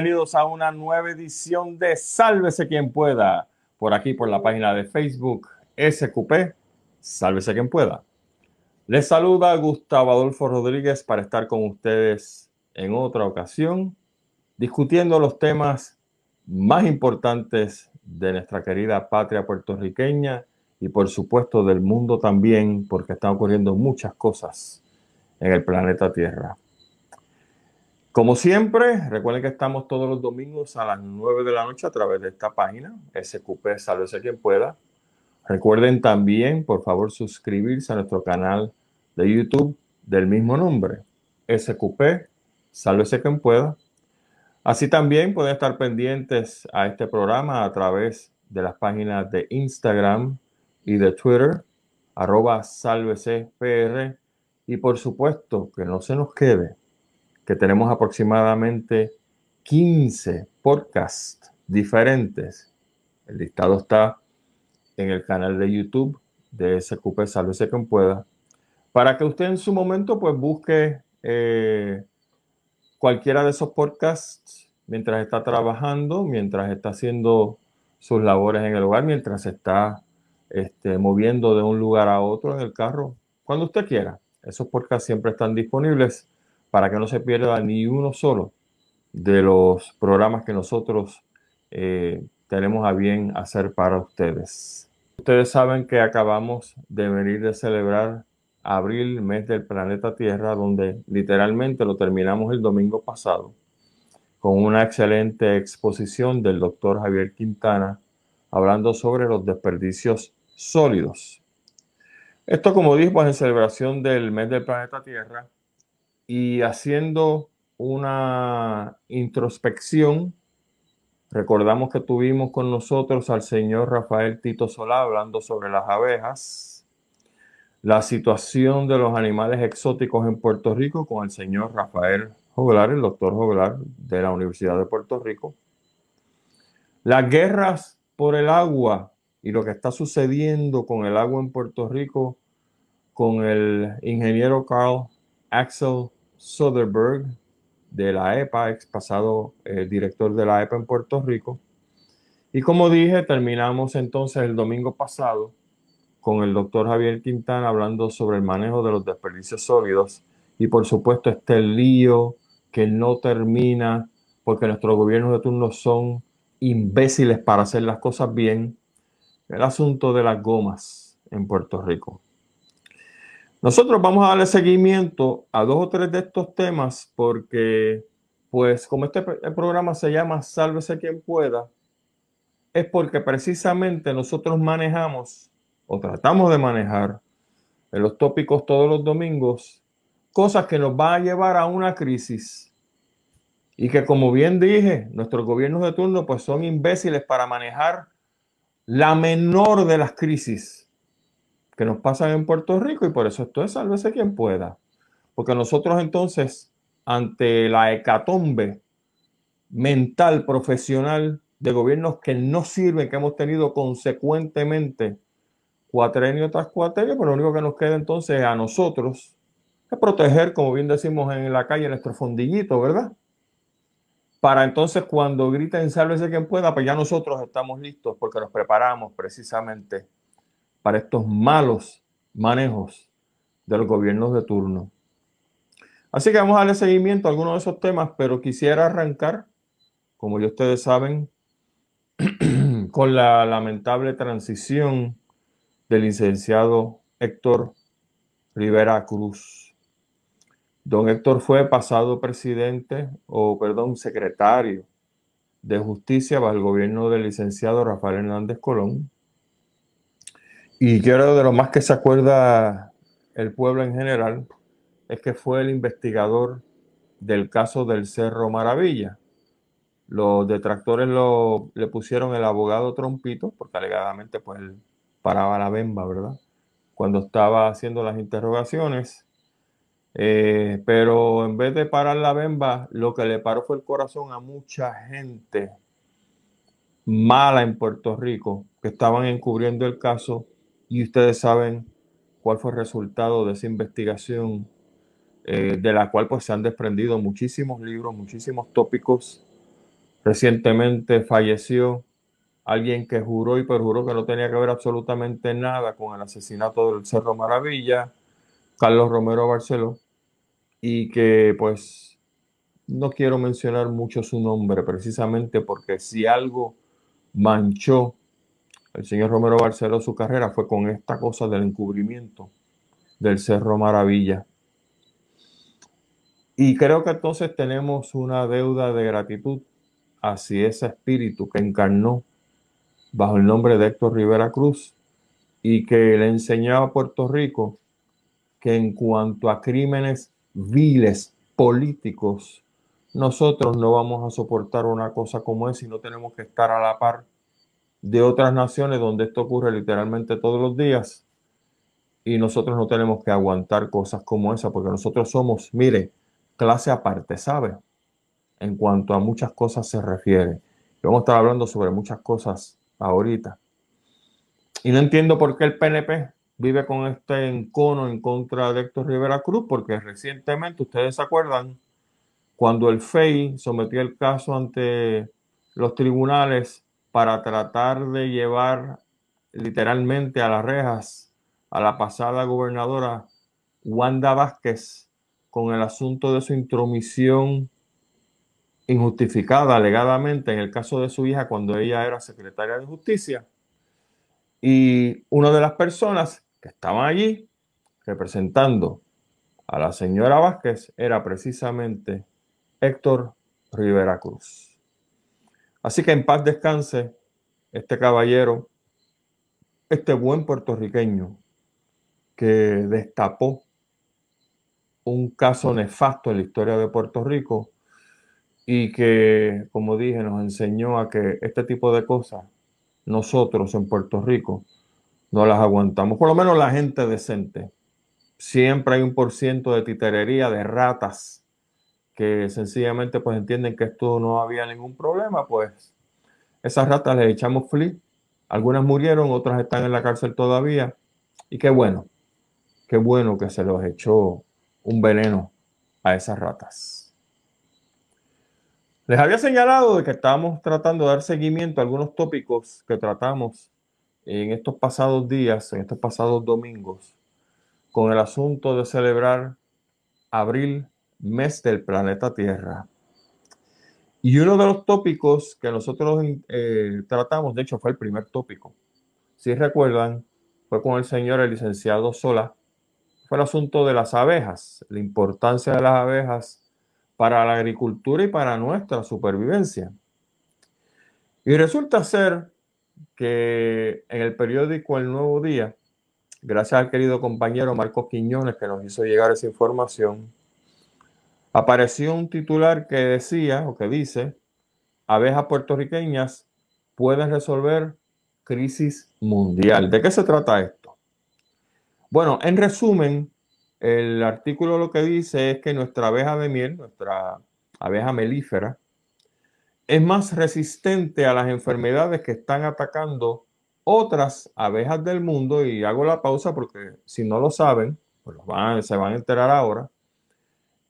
bienvenidos a una nueva edición de Sálvese quien pueda, por aquí por la página de Facebook SQP, Sálvese quien pueda. Les saluda Gustavo Adolfo Rodríguez para estar con ustedes en otra ocasión, discutiendo los temas más importantes de nuestra querida patria puertorriqueña y por supuesto del mundo también, porque están ocurriendo muchas cosas en el planeta Tierra. Como siempre, recuerden que estamos todos los domingos a las 9 de la noche a través de esta página, SQP, sálvese quien pueda. Recuerden también, por favor, suscribirse a nuestro canal de YouTube del mismo nombre, SQP, sálvese quien pueda. Así también pueden estar pendientes a este programa a través de las páginas de Instagram y de Twitter, arroba sálvese Y por supuesto, que no se nos quede que tenemos aproximadamente 15 podcasts diferentes. El listado está en el canal de YouTube de SQP Sálvese quien pueda, para que usted en su momento pues busque eh, cualquiera de esos podcasts mientras está trabajando, mientras está haciendo sus labores en el hogar, mientras está este, moviendo de un lugar a otro en el carro, cuando usted quiera. Esos podcasts siempre están disponibles para que no se pierda ni uno solo de los programas que nosotros eh, tenemos a bien hacer para ustedes. Ustedes saben que acabamos de venir de celebrar abril, mes del planeta Tierra, donde literalmente lo terminamos el domingo pasado con una excelente exposición del doctor Javier Quintana hablando sobre los desperdicios sólidos. Esto, como dijimos, en celebración del mes del planeta Tierra, y haciendo una introspección, recordamos que tuvimos con nosotros al señor Rafael Tito Solá hablando sobre las abejas, la situación de los animales exóticos en Puerto Rico con el señor Rafael Joglar, el doctor Joglar de la Universidad de Puerto Rico, las guerras por el agua y lo que está sucediendo con el agua en Puerto Rico con el ingeniero Carl Axel Soderberg de la EPA, ex pasado eh, director de la EPA en Puerto Rico. Y como dije, terminamos entonces el domingo pasado con el doctor Javier Quintana hablando sobre el manejo de los desperdicios sólidos y por supuesto este lío que no termina porque nuestros gobiernos de turno son imbéciles para hacer las cosas bien, el asunto de las gomas en Puerto Rico. Nosotros vamos a darle seguimiento a dos o tres de estos temas porque, pues, como este programa se llama Sálvese quien pueda, es porque precisamente nosotros manejamos o tratamos de manejar en los tópicos todos los domingos cosas que nos van a llevar a una crisis. Y que como bien dije, nuestros gobiernos de turno pues son imbéciles para manejar la menor de las crisis que nos pasan en Puerto Rico y por eso esto es sálvese quien pueda. Porque nosotros entonces, ante la hecatombe mental, profesional de gobiernos que no sirven, que hemos tenido consecuentemente cuatrenio tras cuatrenio, pero pues lo único que nos queda entonces a nosotros es proteger, como bien decimos en la calle, nuestro fondillito, ¿verdad? Para entonces cuando griten sálvese quien pueda, pues ya nosotros estamos listos porque nos preparamos precisamente para estos malos manejos de los gobiernos de turno. Así que vamos a darle seguimiento a algunos de esos temas, pero quisiera arrancar, como ya ustedes saben, con la lamentable transición del licenciado Héctor Rivera Cruz. Don Héctor fue pasado presidente, o perdón, secretario de justicia bajo el gobierno del licenciado Rafael Hernández Colón. Y creo de lo más que se acuerda el pueblo en general es que fue el investigador del caso del Cerro Maravilla. Los detractores lo, le pusieron el abogado Trompito, porque alegadamente pues él paraba la bemba, ¿verdad? Cuando estaba haciendo las interrogaciones. Eh, pero en vez de parar la bemba, lo que le paró fue el corazón a mucha gente mala en Puerto Rico que estaban encubriendo el caso y ustedes saben cuál fue el resultado de esa investigación, eh, de la cual pues se han desprendido muchísimos libros, muchísimos tópicos. Recientemente falleció alguien que juró y perjuró que no tenía que ver absolutamente nada con el asesinato del Cerro Maravilla, Carlos Romero Barceló, y que pues no quiero mencionar mucho su nombre precisamente porque si algo manchó el señor Romero Barceló su carrera fue con esta cosa del encubrimiento del Cerro Maravilla. Y creo que entonces tenemos una deuda de gratitud hacia ese espíritu que encarnó bajo el nombre de Héctor Rivera Cruz y que le enseñaba a Puerto Rico que en cuanto a crímenes viles políticos, nosotros no vamos a soportar una cosa como esa y no tenemos que estar a la par de otras naciones donde esto ocurre literalmente todos los días y nosotros no tenemos que aguantar cosas como esa porque nosotros somos, mire, clase aparte, ¿sabe? En cuanto a muchas cosas se refiere. Vamos a estar hablando sobre muchas cosas ahorita. Y no entiendo por qué el PNP vive con este encono en contra de Héctor Rivera Cruz, porque recientemente, ustedes se acuerdan, cuando el FEI sometió el caso ante los tribunales para tratar de llevar literalmente a las rejas a la pasada gobernadora Wanda Vázquez con el asunto de su intromisión injustificada alegadamente en el caso de su hija cuando ella era secretaria de justicia. Y una de las personas que estaban allí representando a la señora Vázquez era precisamente Héctor Rivera Cruz. Así que en paz descanse este caballero, este buen puertorriqueño que destapó un caso nefasto en la historia de Puerto Rico y que, como dije, nos enseñó a que este tipo de cosas nosotros en Puerto Rico no las aguantamos, por lo menos la gente decente. Siempre hay un por ciento de titerería, de ratas, que sencillamente pues entienden que esto no había ningún problema, pues esas ratas les echamos flip. Algunas murieron, otras están en la cárcel todavía. Y qué bueno, qué bueno que se los echó un veneno a esas ratas. Les había señalado de que estábamos tratando de dar seguimiento a algunos tópicos que tratamos en estos pasados días, en estos pasados domingos, con el asunto de celebrar abril mes del planeta Tierra. Y uno de los tópicos que nosotros eh, tratamos, de hecho fue el primer tópico, si recuerdan, fue con el señor, el licenciado Sola, fue el asunto de las abejas, la importancia de las abejas para la agricultura y para nuestra supervivencia. Y resulta ser que en el periódico El Nuevo Día, gracias al querido compañero Marcos Quiñones que nos hizo llegar esa información, apareció un titular que decía o que dice, abejas puertorriqueñas pueden resolver crisis mundial. ¿De qué se trata esto? Bueno, en resumen, el artículo lo que dice es que nuestra abeja de miel, nuestra abeja melífera, es más resistente a las enfermedades que están atacando otras abejas del mundo. Y hago la pausa porque si no lo saben, pues se van a enterar ahora.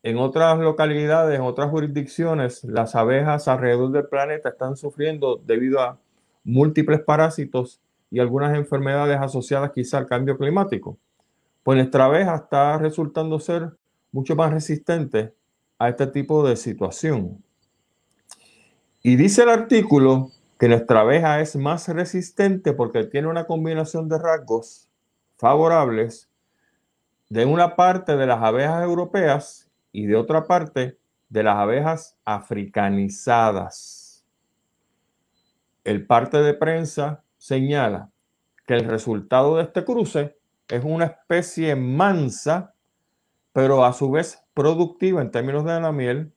En otras localidades, en otras jurisdicciones, las abejas alrededor del planeta están sufriendo debido a múltiples parásitos y algunas enfermedades asociadas quizá al cambio climático. Pues nuestra abeja está resultando ser mucho más resistente a este tipo de situación. Y dice el artículo que nuestra abeja es más resistente porque tiene una combinación de rasgos favorables de una parte de las abejas europeas y de otra parte de las abejas africanizadas. El parte de prensa señala que el resultado de este cruce es una especie mansa, pero a su vez productiva en términos de la miel,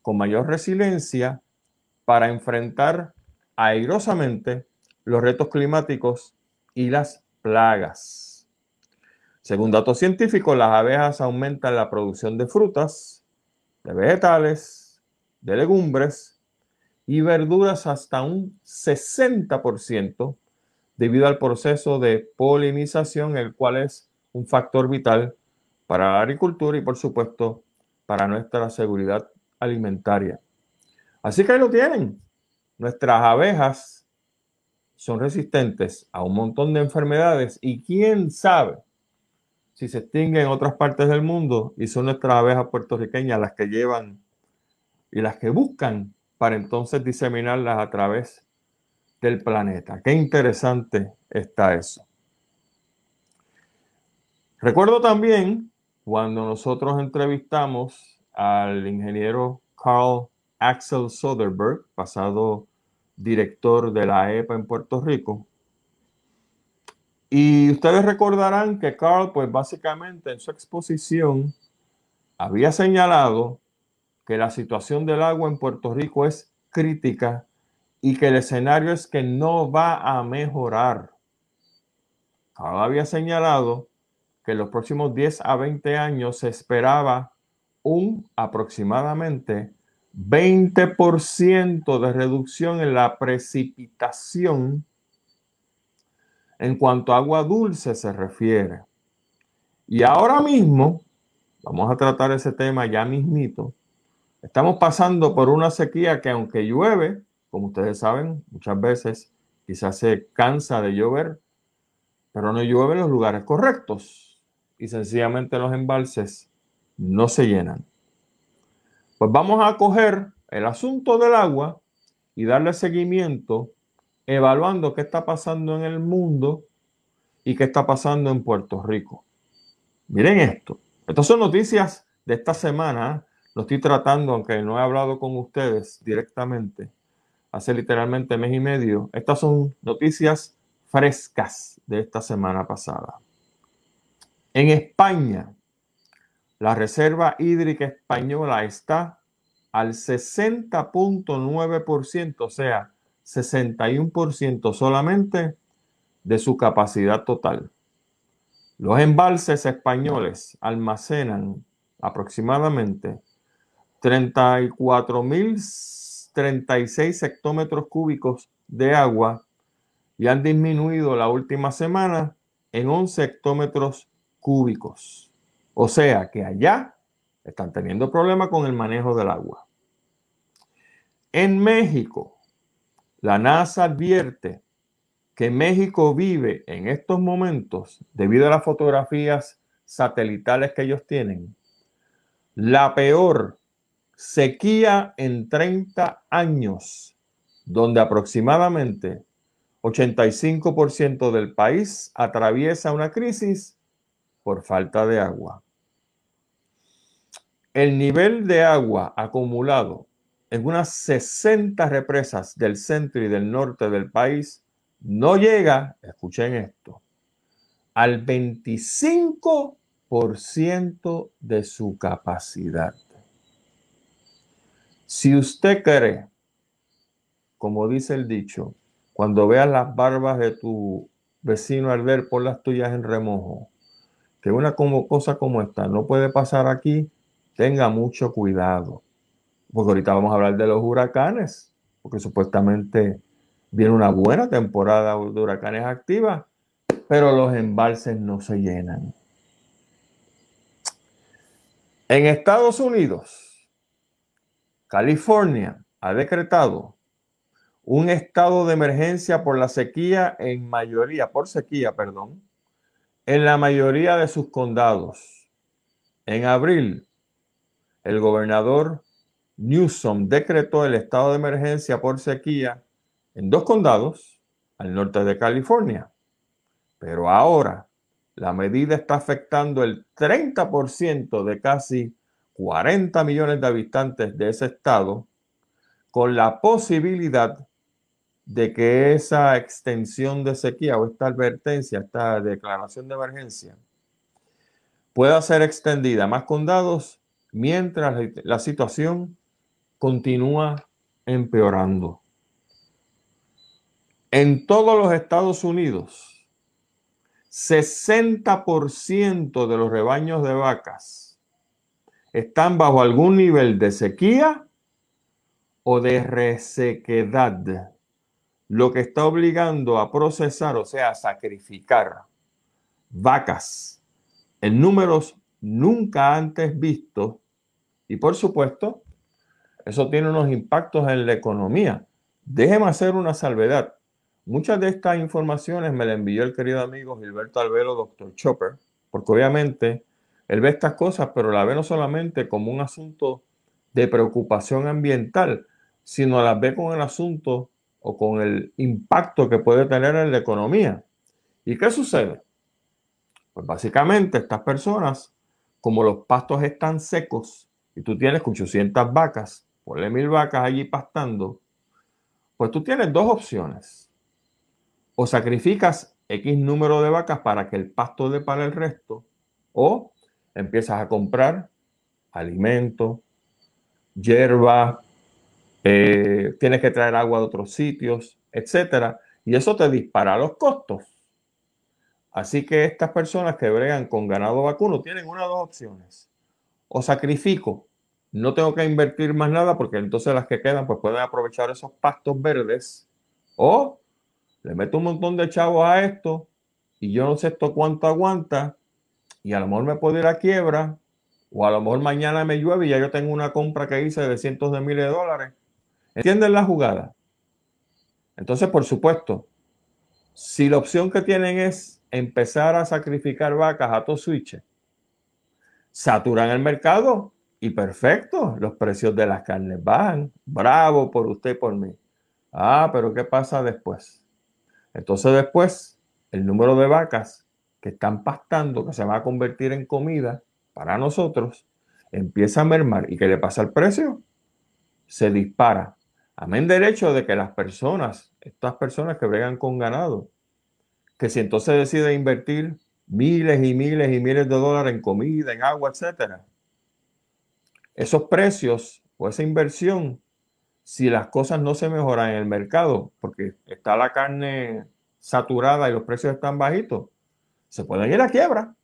con mayor resiliencia para enfrentar airosamente los retos climáticos y las plagas. Según datos científicos, las abejas aumentan la producción de frutas, de vegetales, de legumbres y verduras hasta un 60% debido al proceso de polinización, el cual es un factor vital para la agricultura y por supuesto para nuestra seguridad alimentaria. Así que ahí lo tienen. nuestras abejas son resistentes a un montón de enfermedades y quién sabe si se extinguen en otras partes del mundo y son nuestras abejas puertorriqueñas las que llevan y las que buscan para entonces diseminarlas a través del planeta. Qué interesante está eso. Recuerdo también cuando nosotros entrevistamos al ingeniero Carl Axel Soderberg, pasado director de la EPA en Puerto Rico. Y ustedes recordarán que Carl, pues básicamente en su exposición, había señalado que la situación del agua en Puerto Rico es crítica y que el escenario es que no va a mejorar. Carl había señalado que en los próximos 10 a 20 años se esperaba un aproximadamente 20% de reducción en la precipitación en cuanto a agua dulce se refiere. Y ahora mismo, vamos a tratar ese tema ya mismito, estamos pasando por una sequía que aunque llueve, como ustedes saben, muchas veces quizás se cansa de llover, pero no llueve en los lugares correctos y sencillamente los embalses no se llenan. Pues vamos a coger el asunto del agua y darle seguimiento evaluando qué está pasando en el mundo y qué está pasando en Puerto Rico. Miren esto. Estas son noticias de esta semana. Lo estoy tratando, aunque no he hablado con ustedes directamente, hace literalmente mes y medio. Estas son noticias frescas de esta semana pasada. En España, la Reserva Hídrica Española está al 60.9%, o sea, 61% solamente de su capacidad total. Los embalses españoles almacenan aproximadamente 34.036 hectómetros cúbicos de agua y han disminuido la última semana en 11 hectómetros cúbicos. O sea que allá están teniendo problemas con el manejo del agua. En México, la NASA advierte que México vive en estos momentos, debido a las fotografías satelitales que ellos tienen, la peor sequía en 30 años, donde aproximadamente 85% del país atraviesa una crisis por falta de agua. El nivel de agua acumulado en unas 60 represas del centro y del norte del país no llega, escuchen esto, al 25% de su capacidad. Si usted cree, como dice el dicho, cuando veas las barbas de tu vecino al ver por las tuyas en remojo, que una cosa como esta no puede pasar aquí, tenga mucho cuidado. Porque ahorita vamos a hablar de los huracanes, porque supuestamente viene una buena temporada de huracanes activa, pero los embalses no se llenan. En Estados Unidos, California ha decretado un estado de emergencia por la sequía en mayoría, por sequía, perdón, en la mayoría de sus condados. En abril, el gobernador Newsom decretó el estado de emergencia por sequía en dos condados al norte de California. Pero ahora la medida está afectando el 30% de casi 40 millones de habitantes de ese estado, con la posibilidad de que esa extensión de sequía o esta advertencia, esta declaración de emergencia, pueda ser extendida a más condados mientras la situación continúa empeorando. En todos los Estados Unidos, 60% de los rebaños de vacas están bajo algún nivel de sequía o de resequedad lo que está obligando a procesar, o sea, a sacrificar vacas en números nunca antes vistos. Y por supuesto, eso tiene unos impactos en la economía. Déjeme hacer una salvedad. Muchas de estas informaciones me las envió el querido amigo Gilberto Albelo, doctor Chopper, porque obviamente él ve estas cosas, pero la ve no solamente como un asunto de preocupación ambiental, sino las ve con el asunto o con el impacto que puede tener en la economía. ¿Y qué sucede? Pues básicamente estas personas, como los pastos están secos y tú tienes 800 vacas, ponle mil vacas allí pastando, pues tú tienes dos opciones. O sacrificas X número de vacas para que el pasto dé para el resto, o empiezas a comprar alimento, hierba, eh, tienes que traer agua de otros sitios, etcétera, y eso te dispara los costos. Así que estas personas que bregan con ganado vacuno tienen una de dos opciones. O sacrifico, no tengo que invertir más nada porque entonces las que quedan pues pueden aprovechar esos pastos verdes. O le meto un montón de chavos a esto y yo no sé esto cuánto aguanta y a lo mejor me puedo ir a quiebra o a lo mejor mañana me llueve y ya yo tengo una compra que hice de cientos de miles de dólares. ¿Entienden la jugada? Entonces, por supuesto, si la opción que tienen es empezar a sacrificar vacas a todo switch, saturan el mercado y perfecto, los precios de las carnes bajan. Bravo por usted y por mí. Ah, pero ¿qué pasa después? Entonces después, el número de vacas que están pastando, que se va a convertir en comida para nosotros, empieza a mermar. ¿Y qué le pasa al precio? Se dispara. Amén derecho de que las personas, estas personas que bregan con ganado, que si entonces decide invertir miles y miles y miles de dólares en comida, en agua, etcétera, esos precios o esa inversión, si las cosas no se mejoran en el mercado, porque está la carne saturada y los precios están bajitos, se pueden ir a quiebra.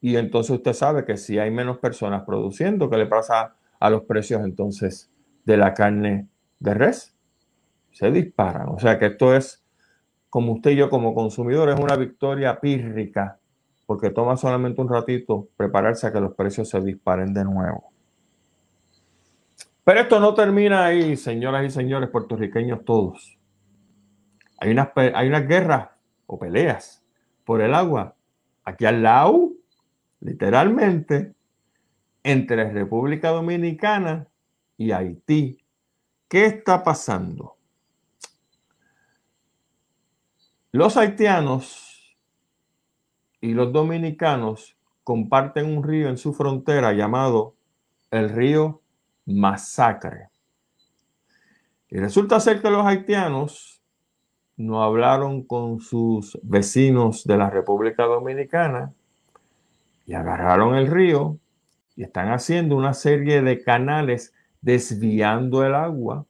Y entonces usted sabe que si hay menos personas produciendo, ¿qué le pasa a los precios entonces de la carne de res? Se disparan. O sea que esto es como usted y yo como consumidores, es una victoria pírrica, porque toma solamente un ratito prepararse a que los precios se disparen de nuevo. Pero esto no termina ahí, señoras y señores puertorriqueños todos. Hay unas, hay unas guerras o peleas por el agua aquí al lado, literalmente, entre República Dominicana y Haití. ¿Qué está pasando? Los haitianos y los dominicanos comparten un río en su frontera llamado el río Masacre. Y resulta ser que los haitianos no hablaron con sus vecinos de la República Dominicana y agarraron el río y están haciendo una serie de canales desviando el agua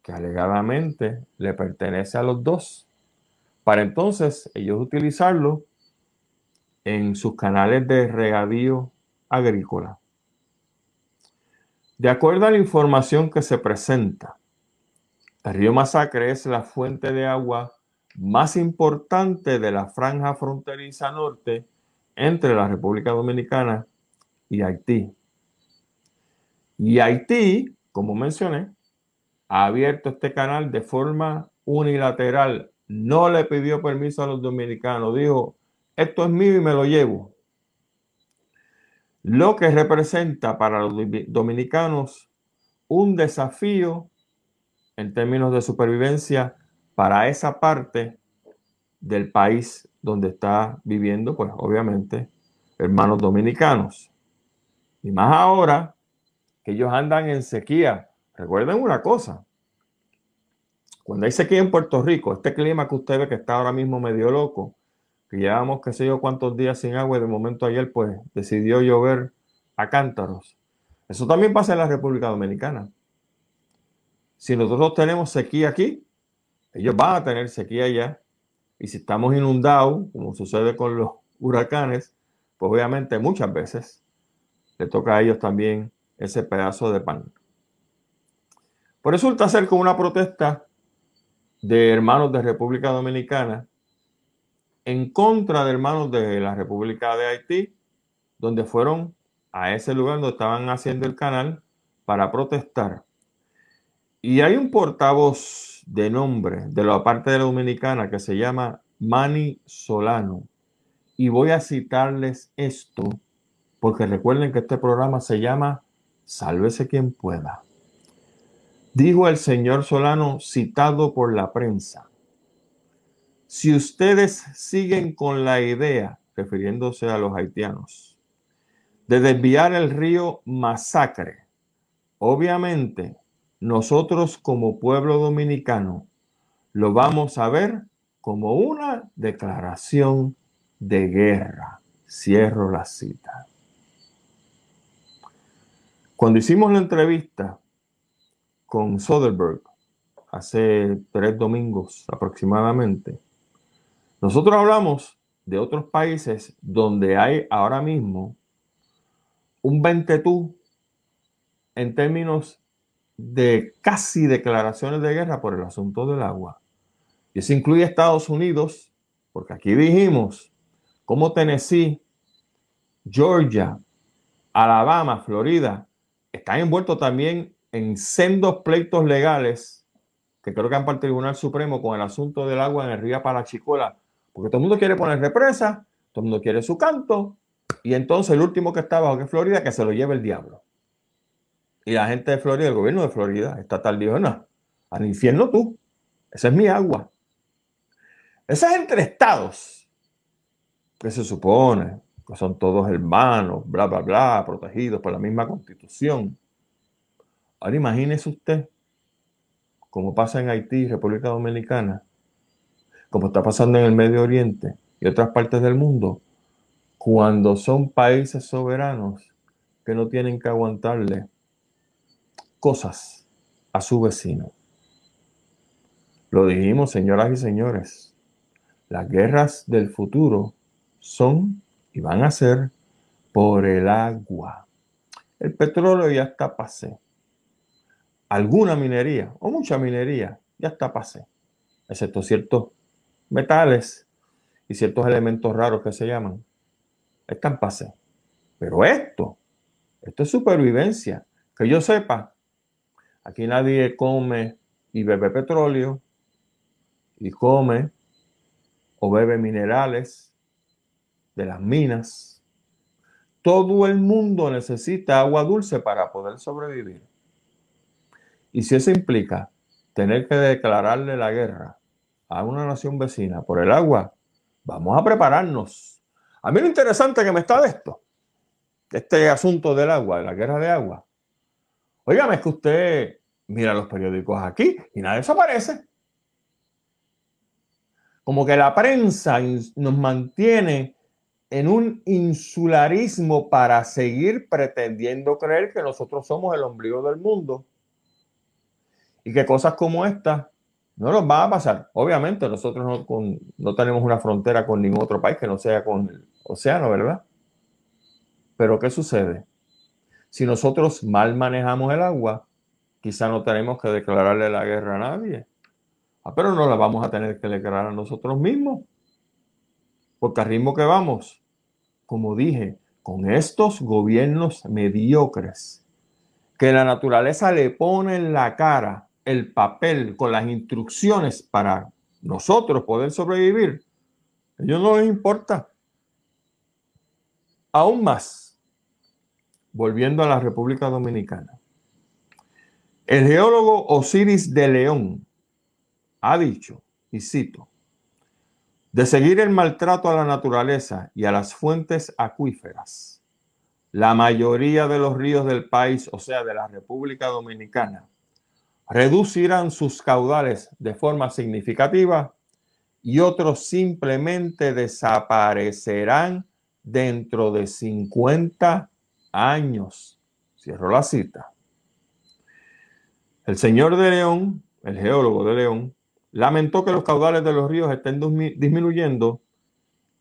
que alegadamente le pertenece a los dos para entonces ellos utilizarlo en sus canales de regadío agrícola. De acuerdo a la información que se presenta, el río Masacre es la fuente de agua más importante de la franja fronteriza norte entre la República Dominicana y Haití. Y Haití, como mencioné, ha abierto este canal de forma unilateral no le pidió permiso a los dominicanos, dijo, esto es mío y me lo llevo. Lo que representa para los dominicanos un desafío en términos de supervivencia para esa parte del país donde está viviendo, pues obviamente, hermanos dominicanos. Y más ahora que ellos andan en sequía. Recuerden una cosa, cuando hay sequía en Puerto Rico, este clima que usted ve que está ahora mismo medio loco, que llevamos qué sé yo cuántos días sin agua y de momento ayer pues decidió llover a cántaros. Eso también pasa en la República Dominicana. Si nosotros tenemos sequía aquí, ellos van a tener sequía allá. Y si estamos inundados, como sucede con los huracanes, pues obviamente muchas veces le toca a ellos también ese pedazo de pan. Por eso resulta ser como una protesta de hermanos de República Dominicana en contra de hermanos de la República de Haití, donde fueron a ese lugar donde estaban haciendo el canal para protestar. Y hay un portavoz de nombre de la parte de la dominicana que se llama Manny Solano. Y voy a citarles esto porque recuerden que este programa se llama Sálvese quien pueda. Dijo el señor Solano citado por la prensa. Si ustedes siguen con la idea, refiriéndose a los haitianos, de desviar el río Masacre, obviamente nosotros como pueblo dominicano lo vamos a ver como una declaración de guerra. Cierro la cita. Cuando hicimos la entrevista con Soderbergh hace tres domingos aproximadamente, nosotros hablamos de otros países donde hay ahora mismo un ventetú en términos de casi declaraciones de guerra por el asunto del agua. Y eso incluye Estados Unidos, porque aquí dijimos como Tennessee, Georgia, Alabama, Florida, están envueltos también en sendos pleitos legales que creo que han para el Tribunal Supremo con el asunto del agua en el río Parachicola, porque todo el mundo quiere poner represa, todo el mundo quiere su canto, y entonces el último que está bajo que es Florida, que se lo lleve el diablo. Y la gente de Florida, el gobierno de Florida, estatal dijo, no, al infierno tú, esa es mi agua. Esas entre estados, que se supone que son todos hermanos, bla, bla, bla, protegidos por la misma constitución. Ahora imagínese usted cómo pasa en Haití, República Dominicana, como está pasando en el Medio Oriente y otras partes del mundo, cuando son países soberanos que no tienen que aguantarle cosas a su vecino. Lo dijimos, señoras y señores, las guerras del futuro son y van a ser por el agua. El petróleo ya está pasé. Alguna minería o mucha minería ya está pasé, excepto ciertos metales y ciertos elementos raros que se llaman. Están pasé. Pero esto, esto es supervivencia. Que yo sepa, aquí nadie come y bebe petróleo y come o bebe minerales de las minas. Todo el mundo necesita agua dulce para poder sobrevivir. Y si eso implica tener que declararle la guerra a una nación vecina por el agua, vamos a prepararnos. A mí lo interesante que me está de esto, este asunto del agua, de la guerra de agua. Óigame, es que usted mira los periódicos aquí y nada desaparece. Como que la prensa nos mantiene en un insularismo para seguir pretendiendo creer que nosotros somos el ombligo del mundo y que cosas como esta no nos van a pasar. Obviamente nosotros no, no tenemos una frontera con ningún otro país que no sea con el océano, ¿verdad? Pero ¿qué sucede? Si nosotros mal manejamos el agua, quizá no tenemos que declararle la guerra a nadie. Ah, pero no la vamos a tener que declarar a nosotros mismos. Porque al ritmo que vamos, como dije, con estos gobiernos mediocres, que la naturaleza le pone en la cara el papel con las instrucciones para nosotros poder sobrevivir, ellos no les importa. Aún más, volviendo a la República Dominicana, el geólogo Osiris de León ha dicho, y cito, de seguir el maltrato a la naturaleza y a las fuentes acuíferas. La mayoría de los ríos del país, o sea, de la República Dominicana, reducirán sus caudales de forma significativa y otros simplemente desaparecerán dentro de 50 años. Cierro la cita. El señor de León, el geólogo de León, lamentó que los caudales de los ríos estén disminuyendo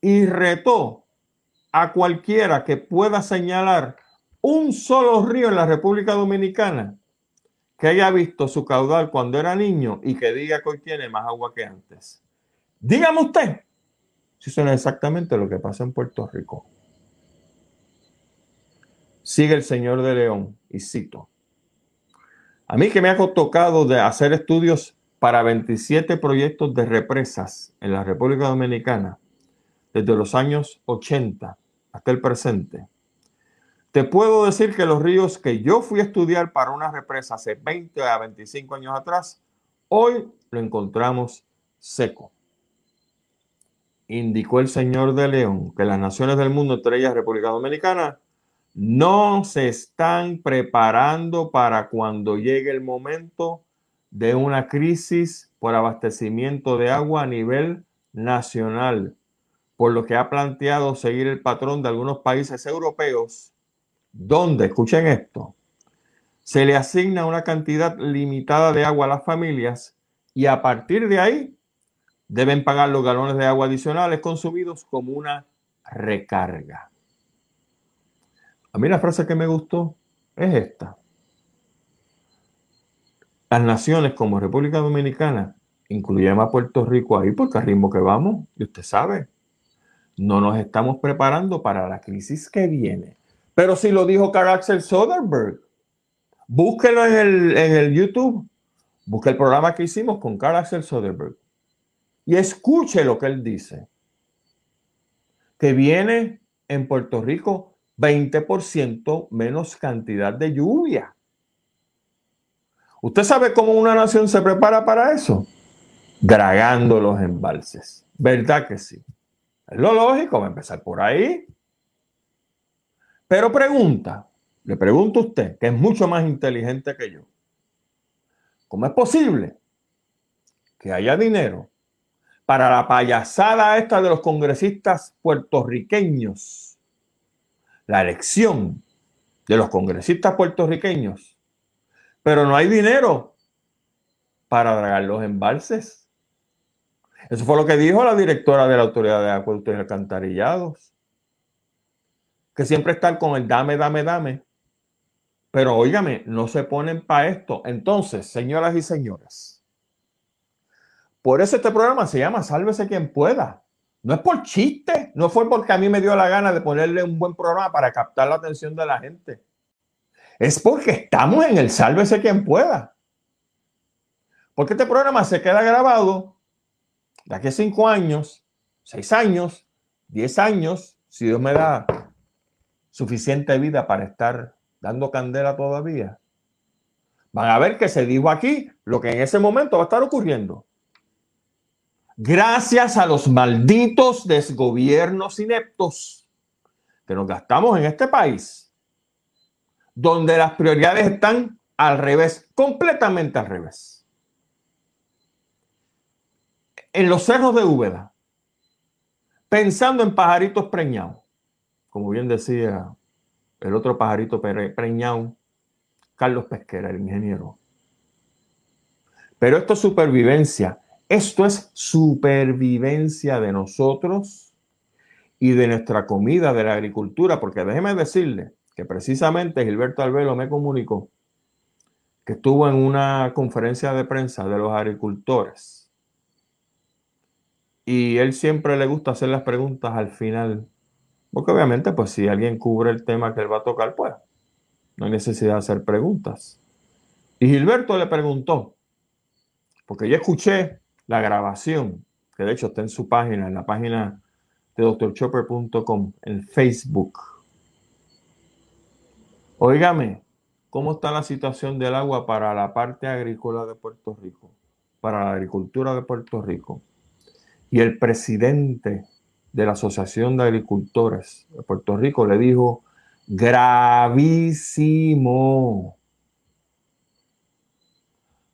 y retó a cualquiera que pueda señalar un solo río en la República Dominicana que haya visto su caudal cuando era niño y que diga que hoy tiene más agua que antes. Dígame usted si eso es exactamente lo que pasa en Puerto Rico. Sigue el señor de León y cito. A mí que me ha tocado de hacer estudios para 27 proyectos de represas en la República Dominicana desde los años 80 hasta el presente. Te puedo decir que los ríos que yo fui a estudiar para una represa hace 20 a 25 años atrás, hoy lo encontramos seco. Indicó el señor de León que las naciones del mundo, entre ellas República Dominicana, no se están preparando para cuando llegue el momento de una crisis por abastecimiento de agua a nivel nacional, por lo que ha planteado seguir el patrón de algunos países europeos, donde, escuchen esto, se le asigna una cantidad limitada de agua a las familias y a partir de ahí deben pagar los galones de agua adicionales consumidos como una recarga. A mí la frase que me gustó es esta. Las naciones como República Dominicana, incluyendo a Puerto Rico ahí, porque al ritmo que vamos, y usted sabe, no nos estamos preparando para la crisis que viene. Pero si lo dijo Carl Axel Soderbergh, búsquelo en el, en el YouTube, busque el programa que hicimos con Carl Axel Soderbergh y escuche lo que él dice. Que viene en Puerto Rico 20% menos cantidad de lluvia. ¿Usted sabe cómo una nación se prepara para eso? Dragando los embalses. ¿Verdad que sí? Es lo lógico, va a empezar por ahí. Pero pregunta, le pregunto a usted, que es mucho más inteligente que yo. ¿Cómo es posible que haya dinero para la payasada esta de los congresistas puertorriqueños la elección de los congresistas puertorriqueños, pero no hay dinero para dragar los embalses. Eso fue lo que dijo la directora de la Autoridad de Acueductos y Alcantarillados, que siempre están con el dame, dame, dame. Pero óigame, no se ponen para esto. Entonces, señoras y señores, por eso este programa se llama Sálvese quien pueda. No es por chiste, no fue porque a mí me dio la gana de ponerle un buen programa para captar la atención de la gente. Es porque estamos en el sálvese quien pueda. Porque este programa se queda grabado de aquí a cinco años, seis años, diez años, si Dios me da suficiente vida para estar dando candela todavía. Van a ver que se dijo aquí lo que en ese momento va a estar ocurriendo gracias a los malditos desgobiernos ineptos que nos gastamos en este país, donde las prioridades están al revés, completamente al revés. En los cerros de Úbeda, pensando en pajaritos preñados, como bien decía el otro pajarito preñado, Carlos Pesquera, el ingeniero. Pero esto es supervivencia. Esto es supervivencia de nosotros y de nuestra comida, de la agricultura, porque déjeme decirle que precisamente Gilberto Albelo me comunicó que estuvo en una conferencia de prensa de los agricultores. Y él siempre le gusta hacer las preguntas al final, porque obviamente pues si alguien cubre el tema que él va a tocar, pues no hay necesidad de hacer preguntas. Y Gilberto le preguntó, porque yo escuché la grabación, que de hecho está en su página, en la página de drchopper.com, en Facebook. Óigame, ¿cómo está la situación del agua para la parte agrícola de Puerto Rico? Para la agricultura de Puerto Rico. Y el presidente de la Asociación de Agricultores de Puerto Rico le dijo, gravísimo.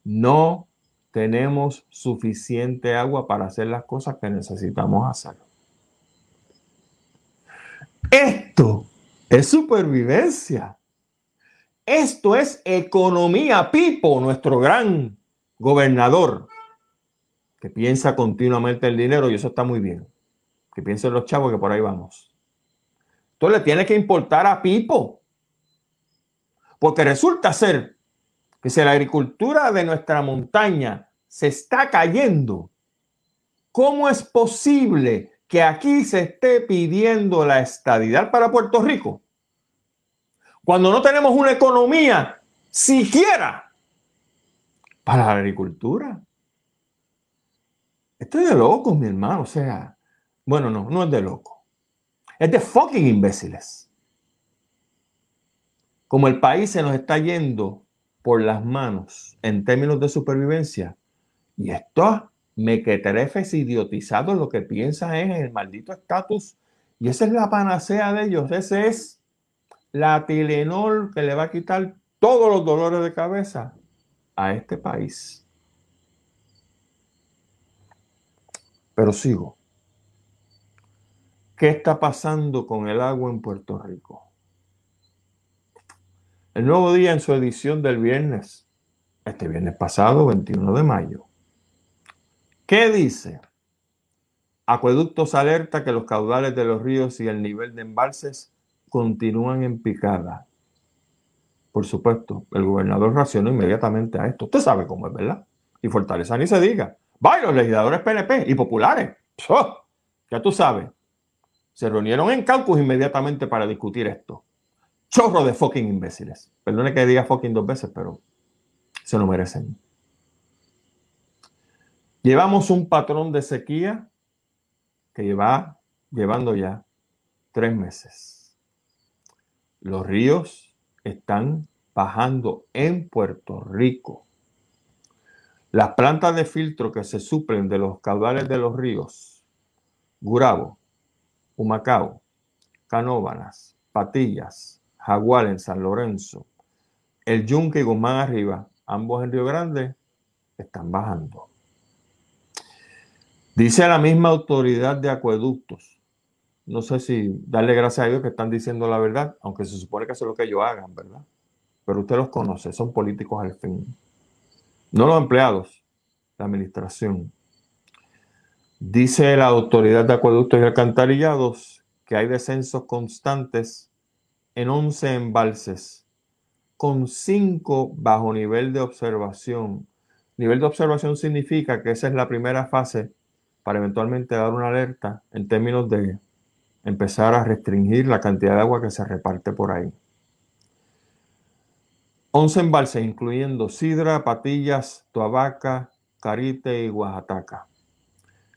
No tenemos suficiente agua para hacer las cosas que necesitamos hacer. Esto es supervivencia. Esto es economía. Pipo, nuestro gran gobernador, que piensa continuamente el dinero y eso está muy bien. Que piensen los chavos que por ahí vamos. Entonces le tiene que importar a Pipo. Porque resulta ser que si la agricultura de nuestra montaña se está cayendo, ¿cómo es posible que aquí se esté pidiendo la estadidad para Puerto Rico? Cuando no tenemos una economía siquiera para la agricultura. Estoy de loco, mi hermano. O sea, bueno, no, no es de loco. Es de fucking imbéciles. Como el país se nos está yendo por las manos en términos de supervivencia, y estos mequetrefes idiotizados lo que piensan es en el maldito estatus, y esa es la panacea de ellos. Ese es la Tilenol que le va a quitar todos los dolores de cabeza a este país. Pero sigo. ¿Qué está pasando con el agua en Puerto Rico? El nuevo día en su edición del viernes, este viernes pasado, 21 de mayo. ¿Qué dice? Acueductos alerta que los caudales de los ríos y el nivel de embalses continúan en picada. Por supuesto, el gobernador reaccionó inmediatamente a esto. Usted sabe cómo es, ¿verdad? Y Fortaleza ni se diga. Vaya, los legisladores PNP y populares. Ya tú sabes. Se reunieron en Caucus inmediatamente para discutir esto. Chorro de fucking imbéciles. Perdone que diga fucking dos veces, pero se lo merecen. Llevamos un patrón de sequía que lleva llevando ya tres meses. Los ríos están bajando en Puerto Rico. Las plantas de filtro que se suplen de los caudales de los ríos, Gurabo, Humacao, Canóbanas, Patillas, Jaguar en San Lorenzo, el Yunque y Guzmán arriba, ambos en Río Grande, están bajando. Dice la misma autoridad de acueductos no sé si darle gracias a Dios que están diciendo la verdad, aunque se supone que eso es lo que ellos hagan, ¿verdad? Pero usted los conoce, son políticos al fin. No los empleados, la administración. Dice la autoridad de acueductos y alcantarillados que hay descensos constantes en 11 embalses, con 5 bajo nivel de observación. Nivel de observación significa que esa es la primera fase para eventualmente dar una alerta en términos de empezar a restringir la cantidad de agua que se reparte por ahí. 11 embalses, incluyendo Sidra, Patillas, Tuabaca, Carite y Oaxaca.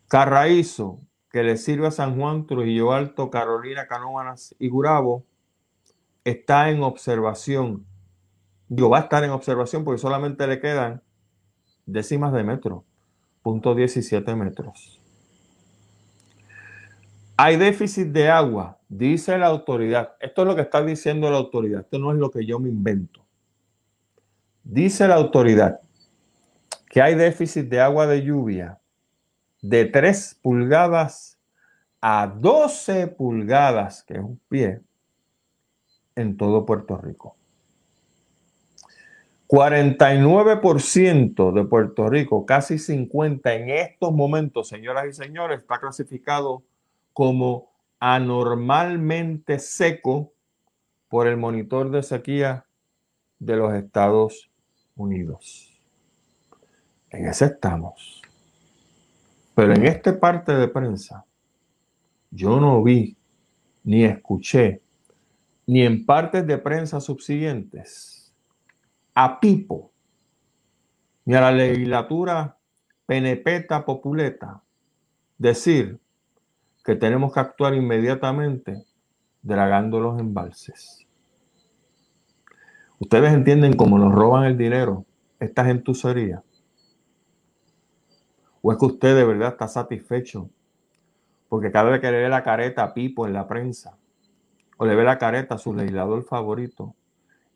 Carraízo, que le sirve a San Juan, Trujillo Alto, Carolina, Canóvanas y Gurabo, está en observación. Digo, va a estar en observación porque solamente le quedan décimas de metro, punto 17 metros. Hay déficit de agua, dice la autoridad. Esto es lo que está diciendo la autoridad. Esto no es lo que yo me invento. Dice la autoridad que hay déficit de agua de lluvia de 3 pulgadas a 12 pulgadas, que es un pie, en todo Puerto Rico. 49% de Puerto Rico, casi 50 en estos momentos, señoras y señores, está clasificado como anormalmente seco por el monitor de sequía de los Estados Unidos. En ese estamos. Pero en esta parte de prensa, yo no vi, ni escuché, ni en partes de prensa subsiguientes, a Pipo, ni a la legislatura penepeta populeta decir que tenemos que actuar inmediatamente dragando los embalses. Ustedes entienden cómo nos roban el dinero esta gentucería. ¿O es que usted de verdad está satisfecho? Porque cada vez que le ve la careta a Pipo en la prensa, o le ve la careta a su legislador favorito,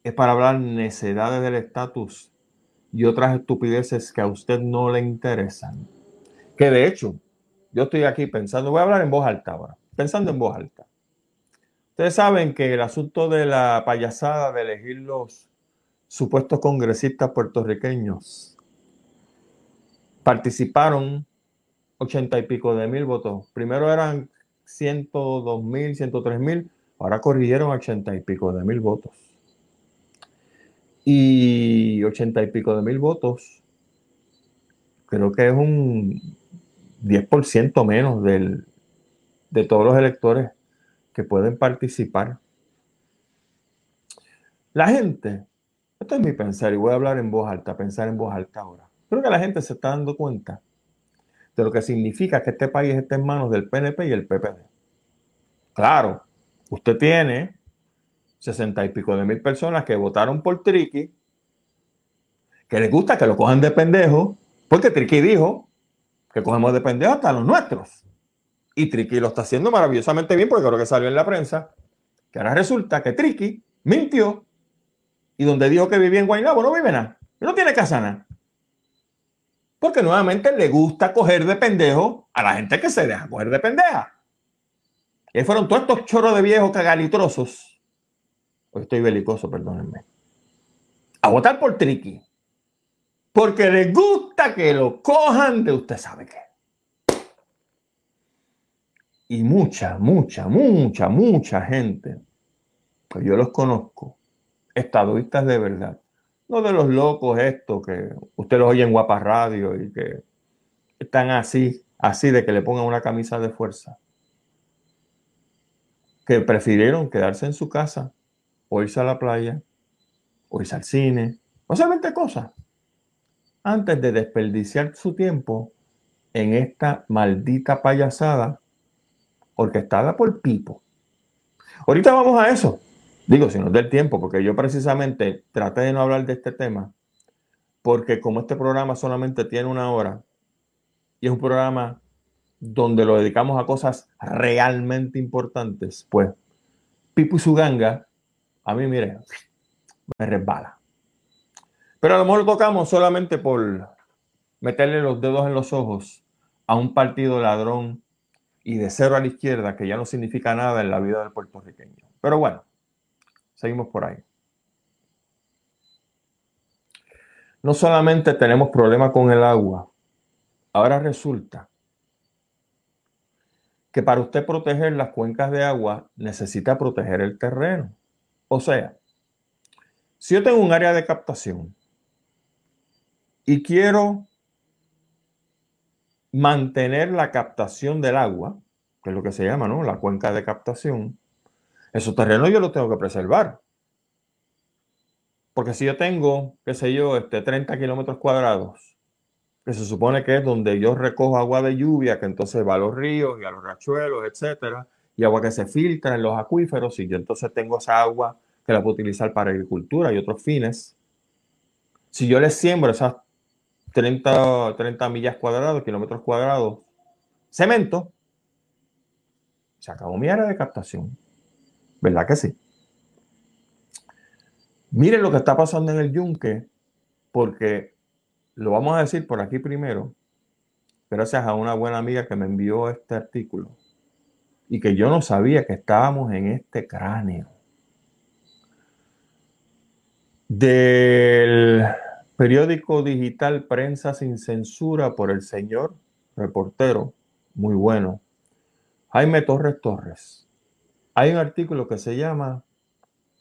es para hablar necedades del estatus y otras estupideces que a usted no le interesan. Que de hecho, yo estoy aquí pensando, voy a hablar en voz alta ahora, pensando en voz alta. Ustedes saben que el asunto de la payasada de elegir los supuestos congresistas puertorriqueños participaron ochenta y pico de mil votos. Primero eran ciento dos mil, ciento tres mil, ahora corrigieron ochenta y pico de mil votos. Y ochenta y pico de mil votos, creo que es un 10% menos del, de todos los electores que pueden participar. La gente Esto es mi pensar y voy a hablar en voz alta, pensar en voz alta ahora. Creo que la gente se está dando cuenta de lo que significa que este país esté en manos del PNP y el PPD. Claro, usted tiene sesenta y pico de mil personas que votaron por Triqui, que les gusta que lo cojan de pendejo, porque Triqui dijo que cogemos de pendejo hasta los nuestros. Y Triqui lo está haciendo maravillosamente bien porque creo que salió en la prensa, que ahora resulta que Triqui mintió y donde dijo que vivía en Guaynabo no vive nada, no tiene casa nada. Porque nuevamente le gusta coger de pendejo a la gente que se deja coger de pendeja. Y fueron todos estos choros de viejos cagalitrosos. Hoy estoy belicoso, perdónenme. A votar por Triqui. Porque les gusta que lo cojan de usted sabe qué. Y mucha, mucha, mucha, mucha gente, pues yo los conozco, estadistas de verdad, no de los locos estos que usted los oye en Guapa Radio y que están así, así de que le pongan una camisa de fuerza. Que prefirieron quedarse en su casa, o irse a la playa, o irse al cine, o solamente cosas, antes de desperdiciar su tiempo en esta maldita payasada orquestada por Pipo. Ahorita vamos a eso. Digo, si nos da el tiempo, porque yo precisamente traté de no hablar de este tema, porque como este programa solamente tiene una hora y es un programa donde lo dedicamos a cosas realmente importantes, pues Pipo y su ganga, a mí, mire, me resbala. Pero a lo mejor tocamos solamente por meterle los dedos en los ojos a un partido ladrón y de cero a la izquierda que ya no significa nada en la vida del puertorriqueño. Pero bueno, Seguimos por ahí. No solamente tenemos problemas con el agua, ahora resulta que para usted proteger las cuencas de agua necesita proteger el terreno. O sea, si yo tengo un área de captación y quiero mantener la captación del agua, que es lo que se llama, ¿no? La cuenca de captación, esos terrenos yo los tengo que preservar. Porque si yo tengo, qué sé yo, este 30 kilómetros cuadrados, que se supone que es donde yo recojo agua de lluvia, que entonces va a los ríos y a los rachuelos, etcétera, y agua que se filtra en los acuíferos, y yo entonces tengo esa agua que la puedo utilizar para agricultura y otros fines. Si yo le siembro esas 30, 30 millas cuadradas, kilómetros cuadrados, cemento, se acabó mi área de captación. ¿Verdad que sí? Miren lo que está pasando en el yunque, porque lo vamos a decir por aquí primero, gracias a una buena amiga que me envió este artículo y que yo no sabía que estábamos en este cráneo. Del periódico digital Prensa sin Censura por el señor reportero, muy bueno, Jaime Torres Torres. Hay un artículo que se llama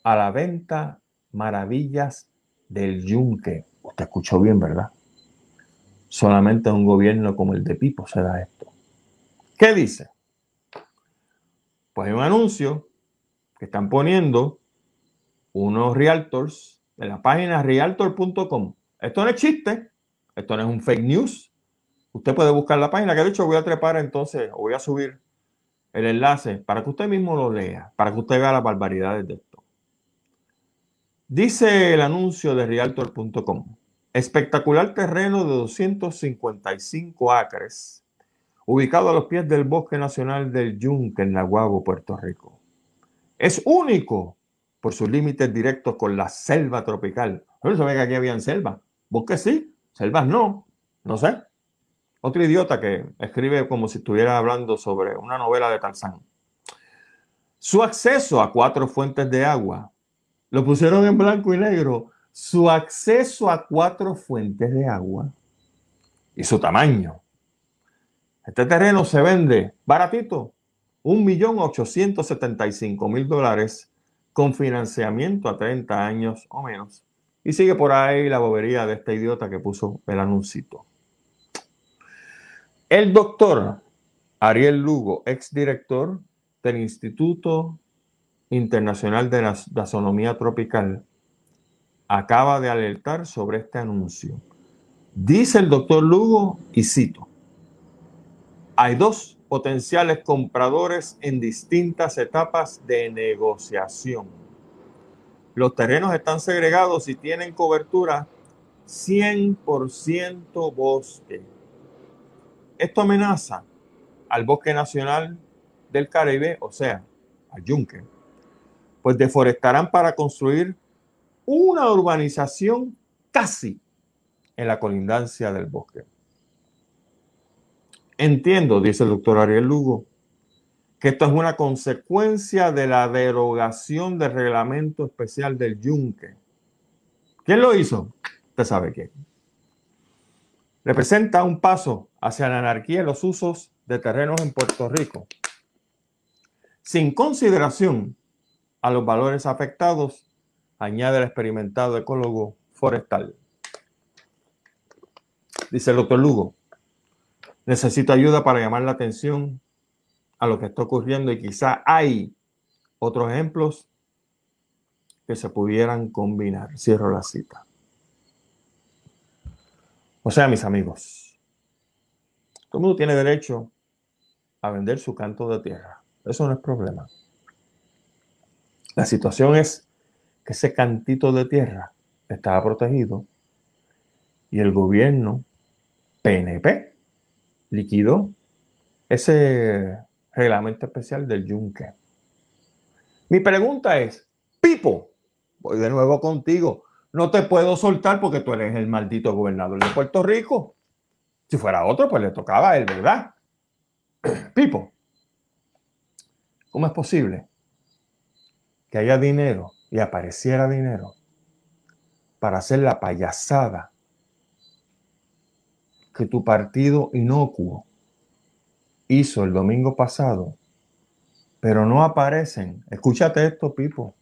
A la venta maravillas del yunque. Usted escuchó bien, ¿verdad? Solamente un gobierno como el de Pipo se da esto. ¿Qué dice? Pues hay un anuncio que están poniendo unos realtors en la página realtor.com. Esto no es chiste, esto no es un fake news. Usted puede buscar la página, que de hecho voy a trepar entonces, o voy a subir el enlace para que usted mismo lo lea, para que usted vea las barbaridades de esto. Dice el anuncio de realtor.com, espectacular terreno de 255 acres, ubicado a los pies del Bosque Nacional del Yunque en Nahuabo, Puerto Rico. Es único por sus límites directos con la selva tropical. No sabía que aquí había selva. Bosque sí, selvas no. No sé. Otro idiota que escribe como si estuviera hablando sobre una novela de Tarzán. Su acceso a cuatro fuentes de agua. Lo pusieron en blanco y negro. Su acceso a cuatro fuentes de agua y su tamaño. Este terreno se vende baratito, un millón ochocientos setenta y cinco mil dólares con financiamiento a 30 años o menos. Y sigue por ahí la bobería de este idiota que puso el anuncito. El doctor Ariel Lugo, exdirector del Instituto Internacional de Taxonomía Tropical, acaba de alertar sobre este anuncio. Dice el doctor Lugo, y cito, hay dos potenciales compradores en distintas etapas de negociación. Los terrenos están segregados y tienen cobertura 100% bosque. Esto amenaza al bosque nacional del Caribe, o sea, al yunque, pues deforestarán para construir una urbanización casi en la colindancia del bosque. Entiendo, dice el doctor Ariel Lugo, que esto es una consecuencia de la derogación del reglamento especial del yunque. ¿Quién lo hizo? Usted sabe quién. Representa un paso hacia la anarquía en los usos de terrenos en Puerto Rico, sin consideración a los valores afectados, añade el experimentado ecólogo forestal. Dice el doctor Lugo, necesito ayuda para llamar la atención a lo que está ocurriendo y quizá hay otros ejemplos que se pudieran combinar. Cierro la cita. O sea, mis amigos, todo el mundo tiene derecho a vender su canto de tierra. Eso no es problema. La situación es que ese cantito de tierra estaba protegido y el gobierno PNP liquidó ese reglamento especial del yunque. Mi pregunta es, Pipo, voy de nuevo contigo, no te puedo soltar porque tú eres el maldito gobernador de Puerto Rico. Si fuera otro, pues le tocaba él, ¿verdad? Pipo, ¿cómo es posible que haya dinero y apareciera dinero para hacer la payasada que tu partido inocuo hizo el domingo pasado, pero no aparecen. Escúchate esto, Pipo.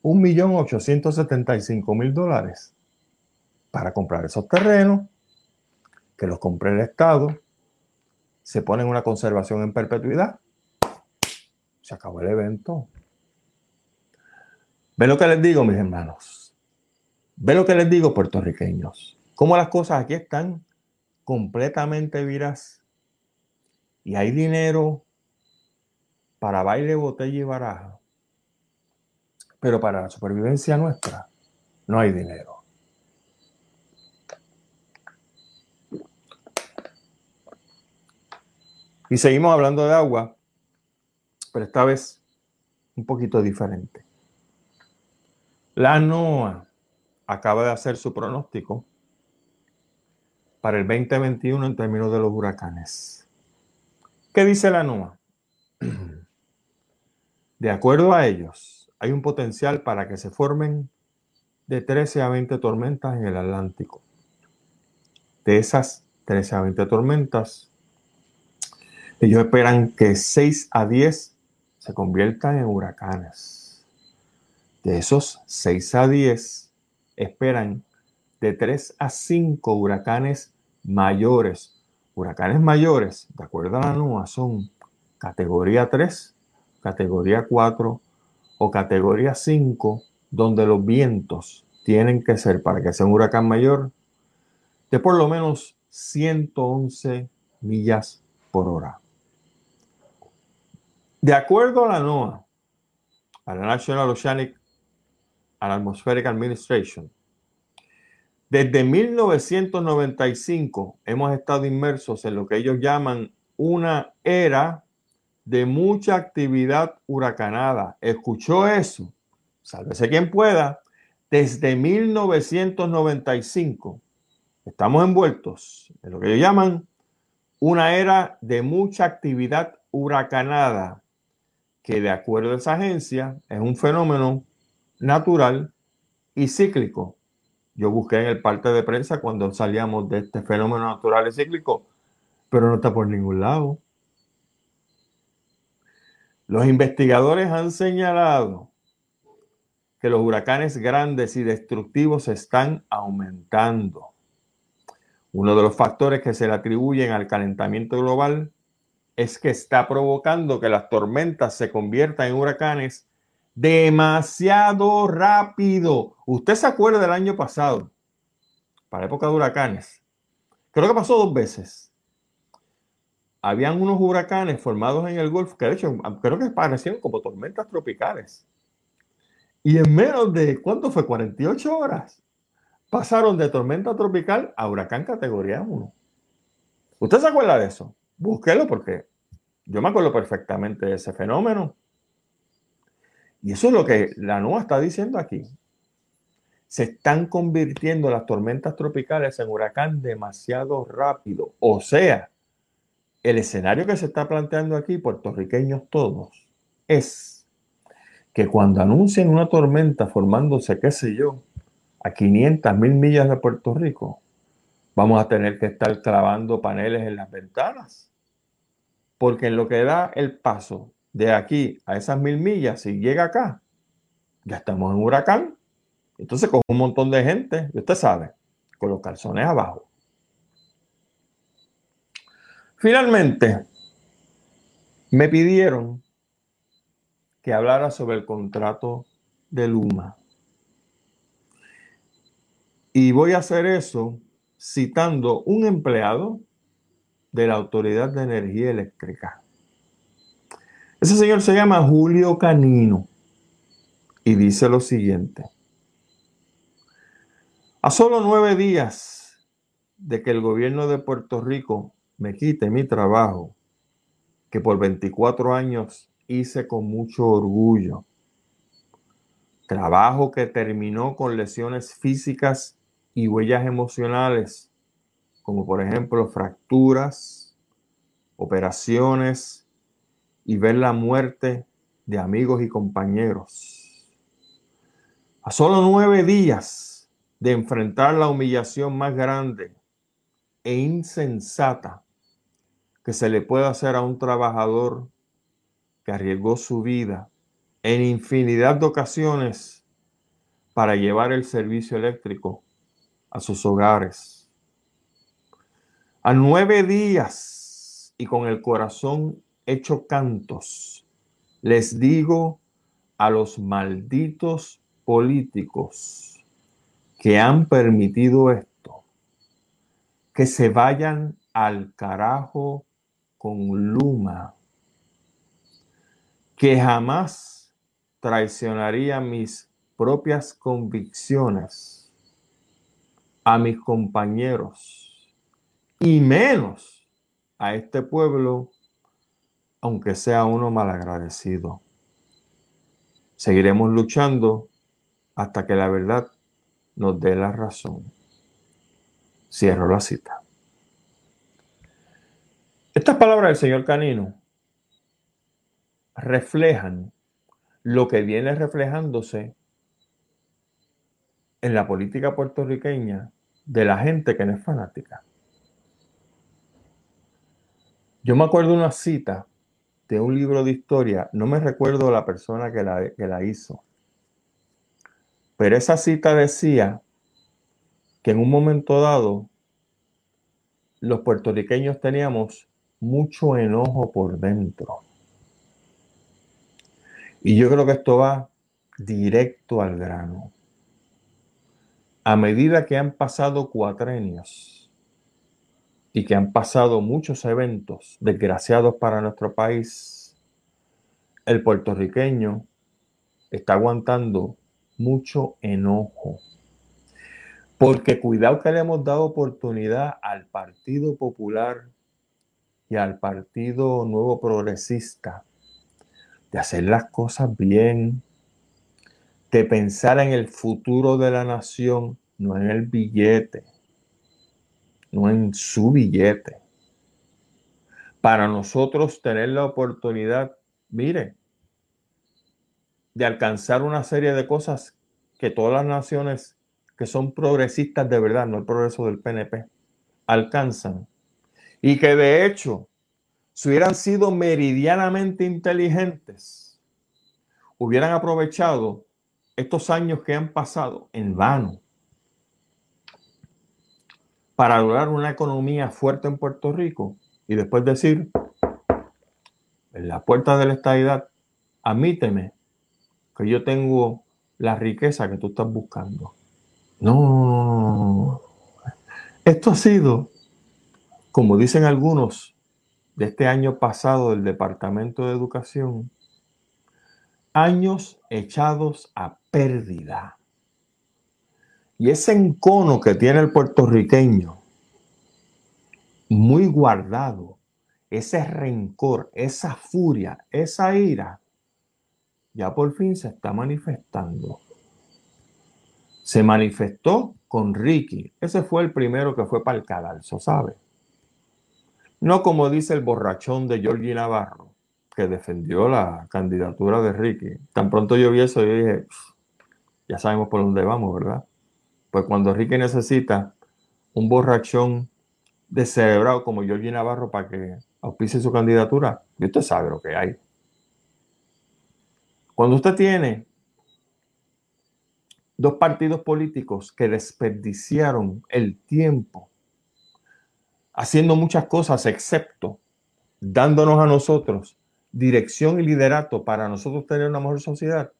Un millón ochocientos setenta y cinco mil dólares para comprar esos terrenos, que los compre el Estado, se pone en una conservación en perpetuidad. Se acabó el evento. Ve lo que les digo, mis hermanos. Ve lo que les digo, puertorriqueños. Cómo las cosas aquí están completamente viras y hay dinero para baile, botella y baraja. Pero para la supervivencia nuestra no hay dinero. Y seguimos hablando de agua, pero esta vez un poquito diferente. La NOAA acaba de hacer su pronóstico para el 2021 en términos de los huracanes. ¿Qué dice la NOAA? De acuerdo a ellos, hay un potencial para que se formen de 13 a 20 tormentas en el Atlántico. De esas 13 a 20 tormentas, ellos esperan que 6 a 10 se conviertan en huracanes. De esos 6 a 10, esperan de 3 a 5 huracanes mayores. Huracanes mayores, de acuerdo a la NOAA, son categoría 3, categoría 4 o categoría 5, donde los vientos tienen que ser, para que sea un huracán mayor, de por lo menos 111 millas por hora. De acuerdo a la NOAA, a la National Oceanic and Atmospheric Administration, desde 1995 hemos estado inmersos en lo que ellos llaman una era de mucha actividad huracanada. ¿Escuchó eso? Sálvese quien pueda. Desde 1995 estamos envueltos en lo que ellos llaman una era de mucha actividad huracanada, que de acuerdo a esa agencia es un fenómeno natural y cíclico yo busqué en el parte de prensa cuando salíamos de este fenómeno natural y cíclico, pero no está por ningún lado. Los investigadores han señalado que los huracanes grandes y destructivos están aumentando. Uno de los factores que se le atribuyen al calentamiento global es que está provocando que las tormentas se conviertan en huracanes demasiado rápido. Usted se acuerda del año pasado, para época de huracanes. Creo que pasó dos veces. Habían unos huracanes formados en el Golfo que de hecho creo que parecían como tormentas tropicales. Y en menos de, ¿cuánto fue? 48 horas. Pasaron de tormenta tropical a huracán categoría 1. ¿Usted se acuerda de eso? Búsquelo porque yo me acuerdo perfectamente de ese fenómeno. Y eso es lo que la NOAA está diciendo aquí. Se están convirtiendo las tormentas tropicales en huracán demasiado rápido. O sea, el escenario que se está planteando aquí, puertorriqueños todos, es que cuando anuncien una tormenta formándose, qué sé yo, a 500 mil millas de Puerto Rico, vamos a tener que estar clavando paneles en las ventanas. Porque en lo que da el paso de aquí a esas mil millas, si llega acá, ya estamos en huracán. Entonces con un montón de gente, y usted sabe, con los calzones abajo. Finalmente, me pidieron que hablara sobre el contrato de Luma. Y voy a hacer eso citando un empleado de la Autoridad de Energía Eléctrica. Ese señor se llama Julio Canino y dice lo siguiente. A solo nueve días de que el gobierno de Puerto Rico me quite mi trabajo, que por 24 años hice con mucho orgullo, trabajo que terminó con lesiones físicas y huellas emocionales, como por ejemplo fracturas, operaciones, y ver la muerte de amigos y compañeros. A solo nueve días de enfrentar la humillación más grande e insensata que se le puede hacer a un trabajador que arriesgó su vida en infinidad de ocasiones para llevar el servicio eléctrico a sus hogares. A nueve días y con el corazón hecho cantos. Les digo a los malditos políticos que han permitido esto, que se vayan al carajo con Luma, que jamás traicionaría mis propias convicciones a mis compañeros y menos a este pueblo aunque sea uno malagradecido. Seguiremos luchando hasta que la verdad nos dé la razón. Cierro la cita. Estas palabras del señor Canino reflejan lo que viene reflejándose en la política puertorriqueña de la gente que no es fanática. Yo me acuerdo una cita de un libro de historia, no me recuerdo la persona que la, hizo, pero esa cita decía que en un momento dado los puertorriqueños teníamos mucho enojo por dentro. Y yo creo que esto va directo al grano. A medida que han pasado cuatrenios, y que han pasado muchos eventos desgraciados para nuestro país, el puertorriqueño está aguantando mucho enojo. Porque cuidado que le hemos dado oportunidad al Partido Popular y al Partido Nuevo Progresista de hacer las cosas bien, de pensar en el futuro de la nación, no en el billete no en su billete. Para nosotros tener la oportunidad, mire, de alcanzar una serie de cosas que todas las naciones que son progresistas de verdad, no el progreso del PNP, alcanzan. Y que de hecho, si hubieran sido meridianamente inteligentes, hubieran aprovechado estos años que han pasado en vano para lograr una economía fuerte en Puerto Rico y después decir, en la puerta de la estadidad, admíteme que yo tengo la riqueza que tú estás buscando. No, esto ha sido, como dicen algunos, de este año pasado del Departamento de Educación, años echados a pérdida. Y ese encono que tiene el puertorriqueño, muy guardado, ese rencor, esa furia, esa ira, ya por fin se está manifestando. Se manifestó con Ricky. Ese fue el primero que fue para el cadalso, ¿sabe? No como dice el borrachón de Georgie Navarro, que defendió la candidatura de Ricky. Tan pronto yo vi eso, yo dije, ya sabemos por dónde vamos, ¿verdad? Pues cuando Ricky necesita un borrachón descerebrado como Georgie Navarro para que auspice su candidatura, y usted sabe lo que hay. Cuando usted tiene dos partidos políticos que desperdiciaron el tiempo haciendo muchas cosas excepto dándonos a nosotros dirección y liderato para nosotros tener una mejor sociedad,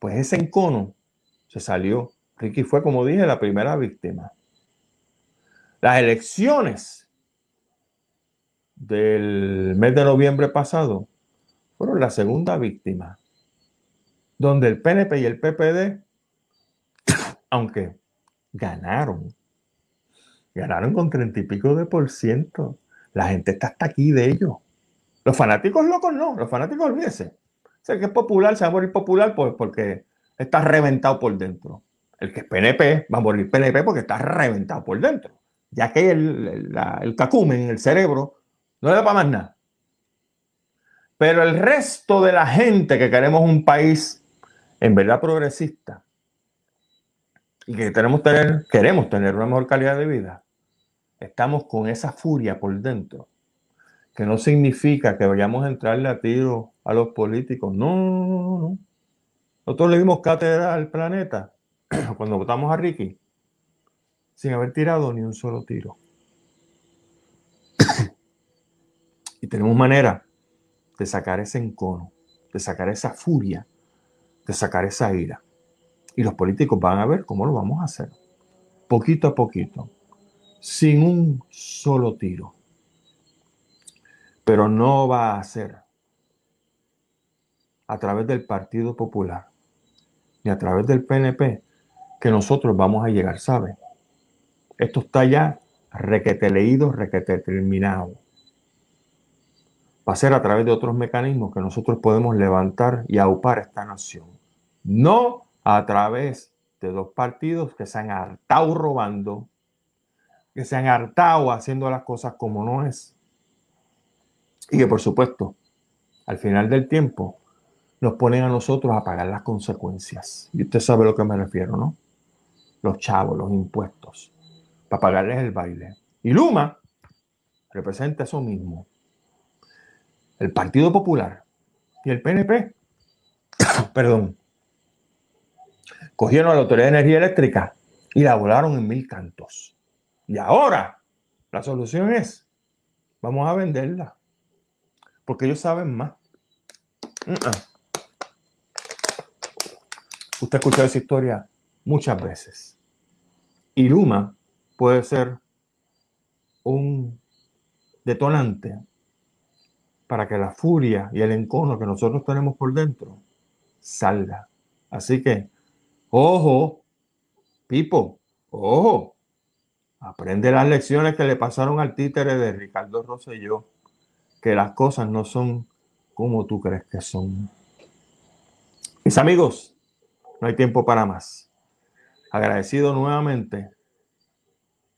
pues ese encono se salió. Ricky fue, como dije, la primera víctima. Las elecciones del mes de noviembre pasado fueron la segunda víctima, donde el PNP y el PPD, aunque ganaron, ganaron con treinta y pico de por ciento. La gente está hasta aquí de ellos. Los fanáticos locos no, los fanáticos olvídense. O que es popular se va a morir popular pues, porque está reventado por dentro. El que es PNP va a morir PNP porque está reventado por dentro. Ya que el, el cacumen, el cerebro, no le da para más nada. Pero el resto de la gente que queremos un país en verdad progresista y que tener, queremos tener una mejor calidad de vida, estamos con esa furia por dentro, que no significa que vayamos a entrarle a tiro a los políticos. No, no, no, no. Nosotros le dimos cátedra al planeta cuando votamos a Ricky sin haber tirado ni un solo tiro. y tenemos manera de sacar ese encono, de sacar esa furia, de sacar esa ira. Y los políticos van a ver cómo lo vamos a hacer. Poquito a poquito, sin un solo tiro. Pero no va a ser a través del Partido Popular ni a través del PNP que nosotros vamos a llegar, ¿sabe? Esto está ya requete leído, requete terminado va a ser a través de otros mecanismos que nosotros podemos levantar y aupar esta nación. No a través de dos partidos que se han hartado robando, que se han hartado haciendo las cosas como no es. Y que por supuesto, al final del tiempo, nos ponen a nosotros a pagar las consecuencias. Y usted sabe a lo que me refiero, ¿no? Los chavos, los impuestos, para pagarles el baile. Y Luma representa eso mismo el Partido Popular y el PNP, perdón, cogieron a la Autoridad de Energía Eléctrica y la volaron en mil cantos. Y ahora la solución es, vamos a venderla, porque ellos saben más. Usted ha escuchado esa historia muchas veces. Y Luma puede ser un detonante para que la furia y el encono que nosotros tenemos por dentro salga. Así que, ojo, Pipo, ojo, aprende las lecciones que le pasaron al títere de Ricardo Rosselló, que las cosas no son como tú crees que son. Mis amigos, no hay tiempo para más. Agradecido nuevamente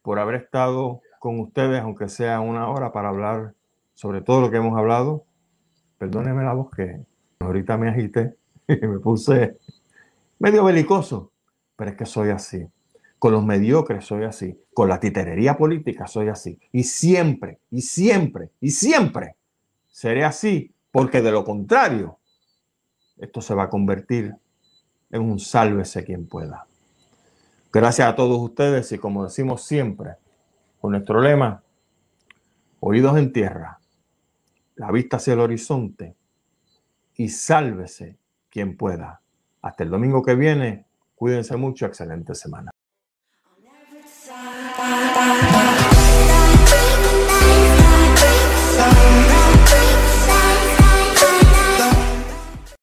por haber estado con ustedes, aunque sea una hora, para hablar sobre todo lo que hemos hablado. Perdóneme la voz que ahorita me agité y me puse medio belicoso, pero es que soy así. Con los mediocres soy así. Con la titerería política soy así. Y siempre, y siempre, y siempre seré así, porque de lo contrario, esto se va a convertir en un sálvese quien pueda. Gracias a todos ustedes y como decimos siempre, con nuestro lema, oídos en tierra, la vista hacia el horizonte y sálvese quien pueda. Hasta el domingo que viene, cuídense mucho, excelente semana.